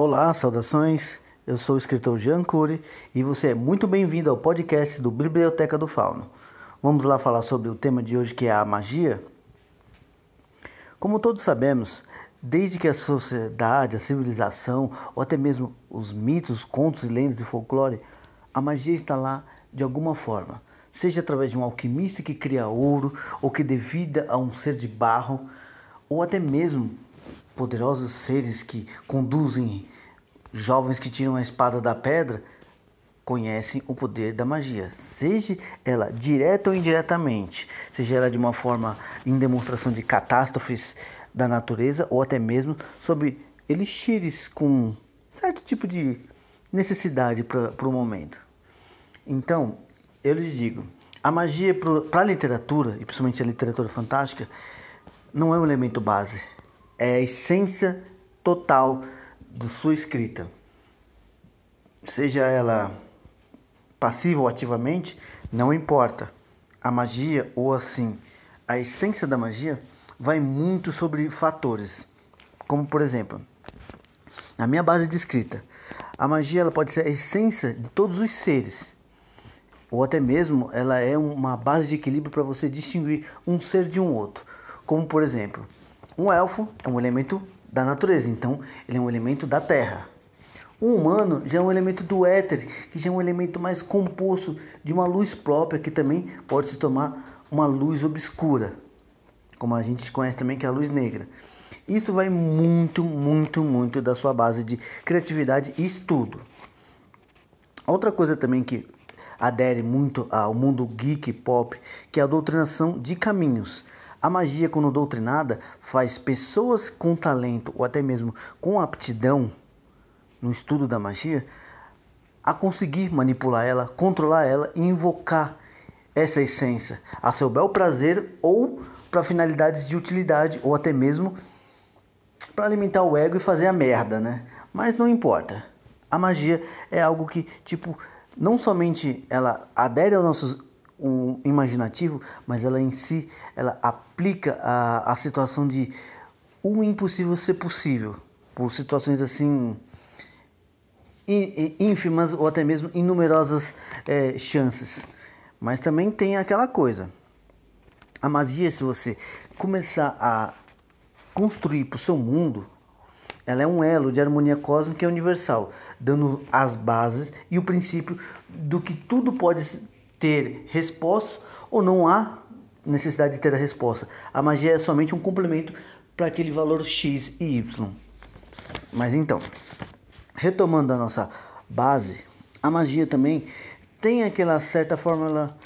Olá, saudações. Eu sou o escritor Jean Cury e você é muito bem-vindo ao podcast do Biblioteca do Fauno. Vamos lá falar sobre o tema de hoje que é a magia? Como todos sabemos, desde que a sociedade, a civilização ou até mesmo os mitos, contos e lendas de folclore, a magia está lá de alguma forma, seja através de um alquimista que cria ouro ou que dê vida a um ser de barro, ou até mesmo poderosos seres que conduzem jovens que tiram a espada da pedra conhecem o poder da magia, seja ela direta ou indiretamente, seja ela de uma forma em demonstração de catástrofes da natureza ou até mesmo sobre elixires com certo tipo de necessidade para o momento. Então, eu lhes digo, a magia para a literatura, e principalmente a literatura fantástica, não é um elemento base, é a essência total de sua escrita. Seja ela passiva ou ativamente, não importa. A magia, ou assim, a essência da magia, vai muito sobre fatores. Como, por exemplo, na minha base de escrita, a magia ela pode ser a essência de todos os seres. Ou até mesmo ela é uma base de equilíbrio para você distinguir um ser de um outro. Como, por exemplo, um elfo é um elemento da natureza, então ele é um elemento da terra. O humano já é um elemento do éter, que já é um elemento mais composto de uma luz própria, que também pode se tomar uma luz obscura, como a gente conhece também que é a luz negra. Isso vai muito, muito, muito da sua base de criatividade e estudo. Outra coisa também que adere muito ao mundo geek pop, que é a doutrinação de caminhos. A magia, quando doutrinada, faz pessoas com talento ou até mesmo com aptidão no estudo da magia a conseguir manipular ela, controlar ela e invocar essa essência a seu bel prazer ou para finalidades de utilidade ou até mesmo para alimentar o ego e fazer a merda, né? Mas não importa. A magia é algo que, tipo, não somente ela adere ao nosso um imaginativo, mas ela em si ela aplica a, a situação de o impossível ser possível por situações assim ínfimas ou até mesmo inumerosas é, chances. Mas também tem aquela coisa. A magia, se você começar a construir para o seu mundo, ela é um elo de harmonia cósmica e universal, dando as bases e o princípio do que tudo pode ter respostas ou não há necessidade de ter a resposta. A magia é somente um complemento para aquele valor x e y. Mas então, retomando a nossa base, a magia também tem aquela certa fórmula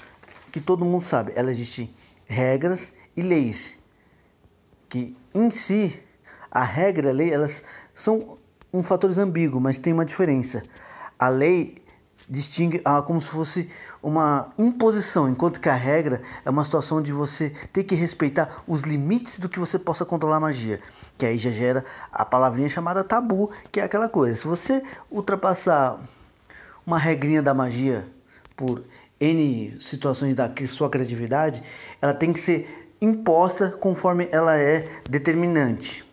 que todo mundo sabe. Ela existe regras e leis que em si a regra e a lei elas são um fatores ambíguos, mas tem uma diferença. A lei distingue ah, como se fosse uma imposição, enquanto que a regra é uma situação de você ter que respeitar os limites do que você possa controlar a magia, que aí já gera a palavrinha chamada tabu, que é aquela coisa. Se você ultrapassar uma regrinha da magia por N situações da sua criatividade, ela tem que ser imposta conforme ela é determinante.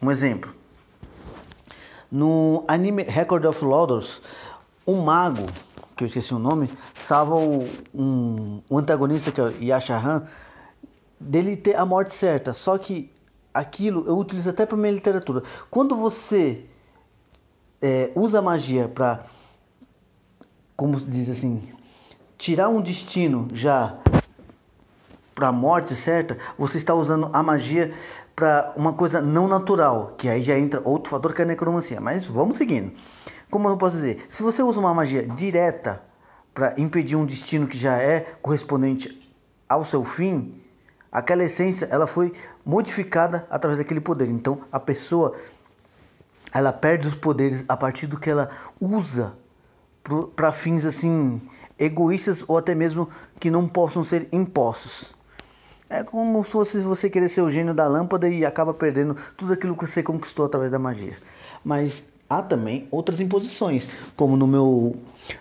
Um exemplo. No anime Record of Lodoss, um mago, que eu esqueci o nome, salva o, um, o antagonista que é o Yashahan dele ter a morte certa. Só que aquilo eu utilizo até para minha literatura. Quando você é, usa a magia para, como diz assim, tirar um destino já para a morte certa, você está usando a magia para uma coisa não natural, que aí já entra outro fator que é a necromancia. Mas vamos seguindo. Como eu posso dizer? Se você usa uma magia direta para impedir um destino que já é correspondente ao seu fim, aquela essência ela foi modificada através daquele poder. Então a pessoa ela perde os poderes a partir do que ela usa para fins assim egoístas ou até mesmo que não possam ser impostos. É como se fosse você querer ser o gênio da lâmpada e acaba perdendo tudo aquilo que você conquistou através da magia. Mas há também outras imposições, como no meu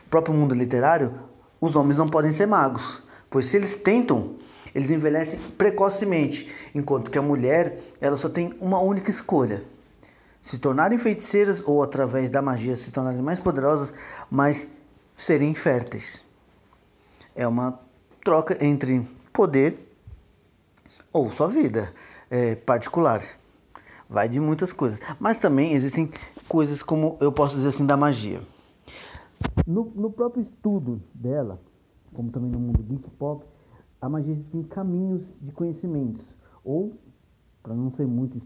próprio mundo literário, os homens não podem ser magos, pois se eles tentam, eles envelhecem precocemente, enquanto que a mulher, ela só tem uma única escolha: se tornarem feiticeiras ou através da magia se tornarem mais poderosas, mas serem férteis. É uma troca entre poder ou sua vida é, particular. Vai de muitas coisas. Mas também existem coisas como eu posso dizer assim da magia. No, no próprio estudo dela, como também no mundo geek pop, a magia existem caminhos de conhecimentos. Ou, para não ser muito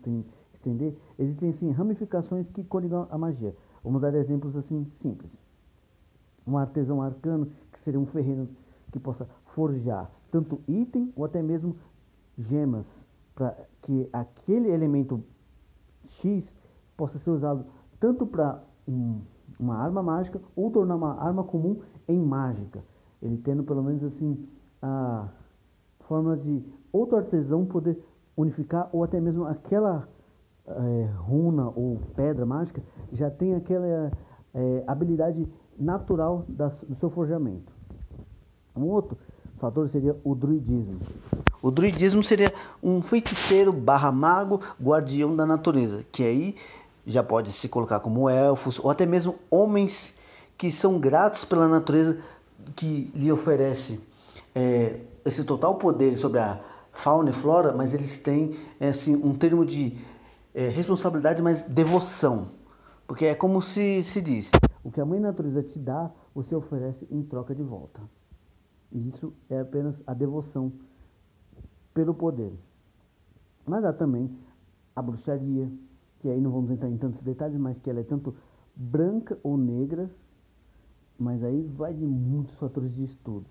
estender, existem sim ramificações que coligam a magia. Vamos dar exemplos assim simples. Um artesão arcano, que seria um ferreiro que possa forjar tanto item ou até mesmo gemas para que aquele elemento X possa ser usado tanto para um, uma arma mágica ou tornar uma arma comum em mágica. Ele tendo pelo menos assim a forma de outro artesão poder unificar ou até mesmo aquela é, runa ou pedra mágica já tem aquela é, habilidade natural das, do seu forjamento. Um outro fator seria o druidismo. O druidismo seria um feiticeiro barra mago guardião da natureza, que aí já pode se colocar como elfos ou até mesmo homens que são gratos pela natureza que lhe oferece é, esse total poder sobre a fauna e flora, mas eles têm é, assim, um termo de é, responsabilidade, mas devoção. Porque é como se se diz: o que a mãe natureza te dá, você oferece em troca de volta. E isso é apenas a devoção pelo poder. Mas há também a bruxaria, que aí não vamos entrar em tantos detalhes, mas que ela é tanto branca ou negra, mas aí vai de muitos fatores de estudo.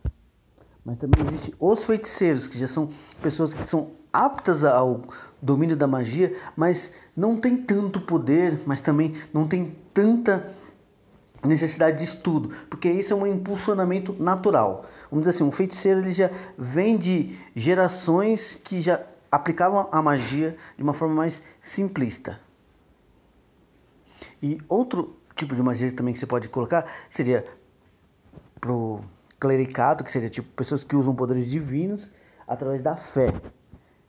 Mas também existe os feiticeiros, que já são pessoas que são aptas ao domínio da magia, mas não tem tanto poder, mas também não tem tanta necessidade de estudo, porque isso é um impulsionamento natural. Vamos dizer assim, um feiticeiro ele já vem de gerações que já aplicavam a magia de uma forma mais simplista. E outro tipo de magia também que você pode colocar seria pro clericato, que seria tipo pessoas que usam poderes divinos através da fé,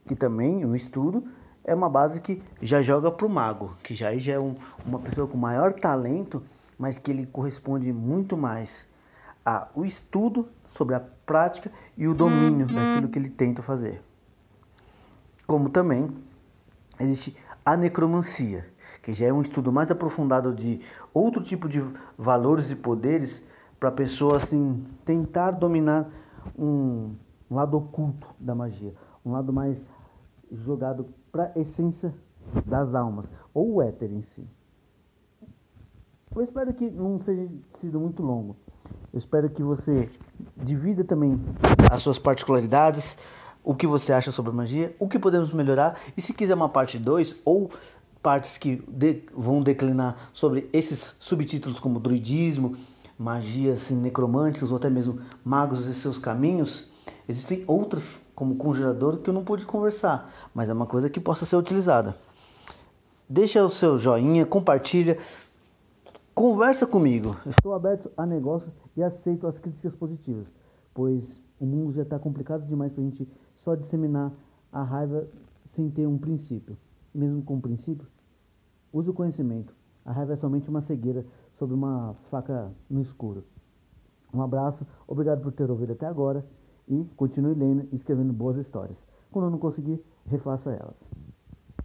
que também no estudo é uma base que já joga pro mago, que já já é um, uma pessoa com maior talento mas que ele corresponde muito mais ao estudo sobre a prática e o domínio uhum. daquilo que ele tenta fazer. Como também existe a necromancia, que já é um estudo mais aprofundado de outro tipo de valores e poderes para a pessoa assim tentar dominar um, lado oculto da magia, um lado mais jogado para a essência das almas ou o éter em si. Eu espero que não seja sido muito longo. Eu espero que você divida também as suas particularidades, o que você acha sobre magia, o que podemos melhorar e se quiser uma parte 2 ou partes que de, vão declinar sobre esses subtítulos como druidismo, magias assim, necromânticas ou até mesmo magos e seus caminhos, existem outras como congelador que eu não pude conversar, mas é uma coisa que possa ser utilizada. Deixa o seu joinha, compartilha, Conversa comigo. Estou aberto a negócios e aceito as críticas positivas, pois o mundo já está complicado demais para a gente só disseminar a raiva sem ter um princípio. Mesmo com um princípio, use o conhecimento. A raiva é somente uma cegueira sobre uma faca no escuro. Um abraço, obrigado por ter ouvido até agora e continue lendo e escrevendo boas histórias. Quando eu não conseguir, refaça elas.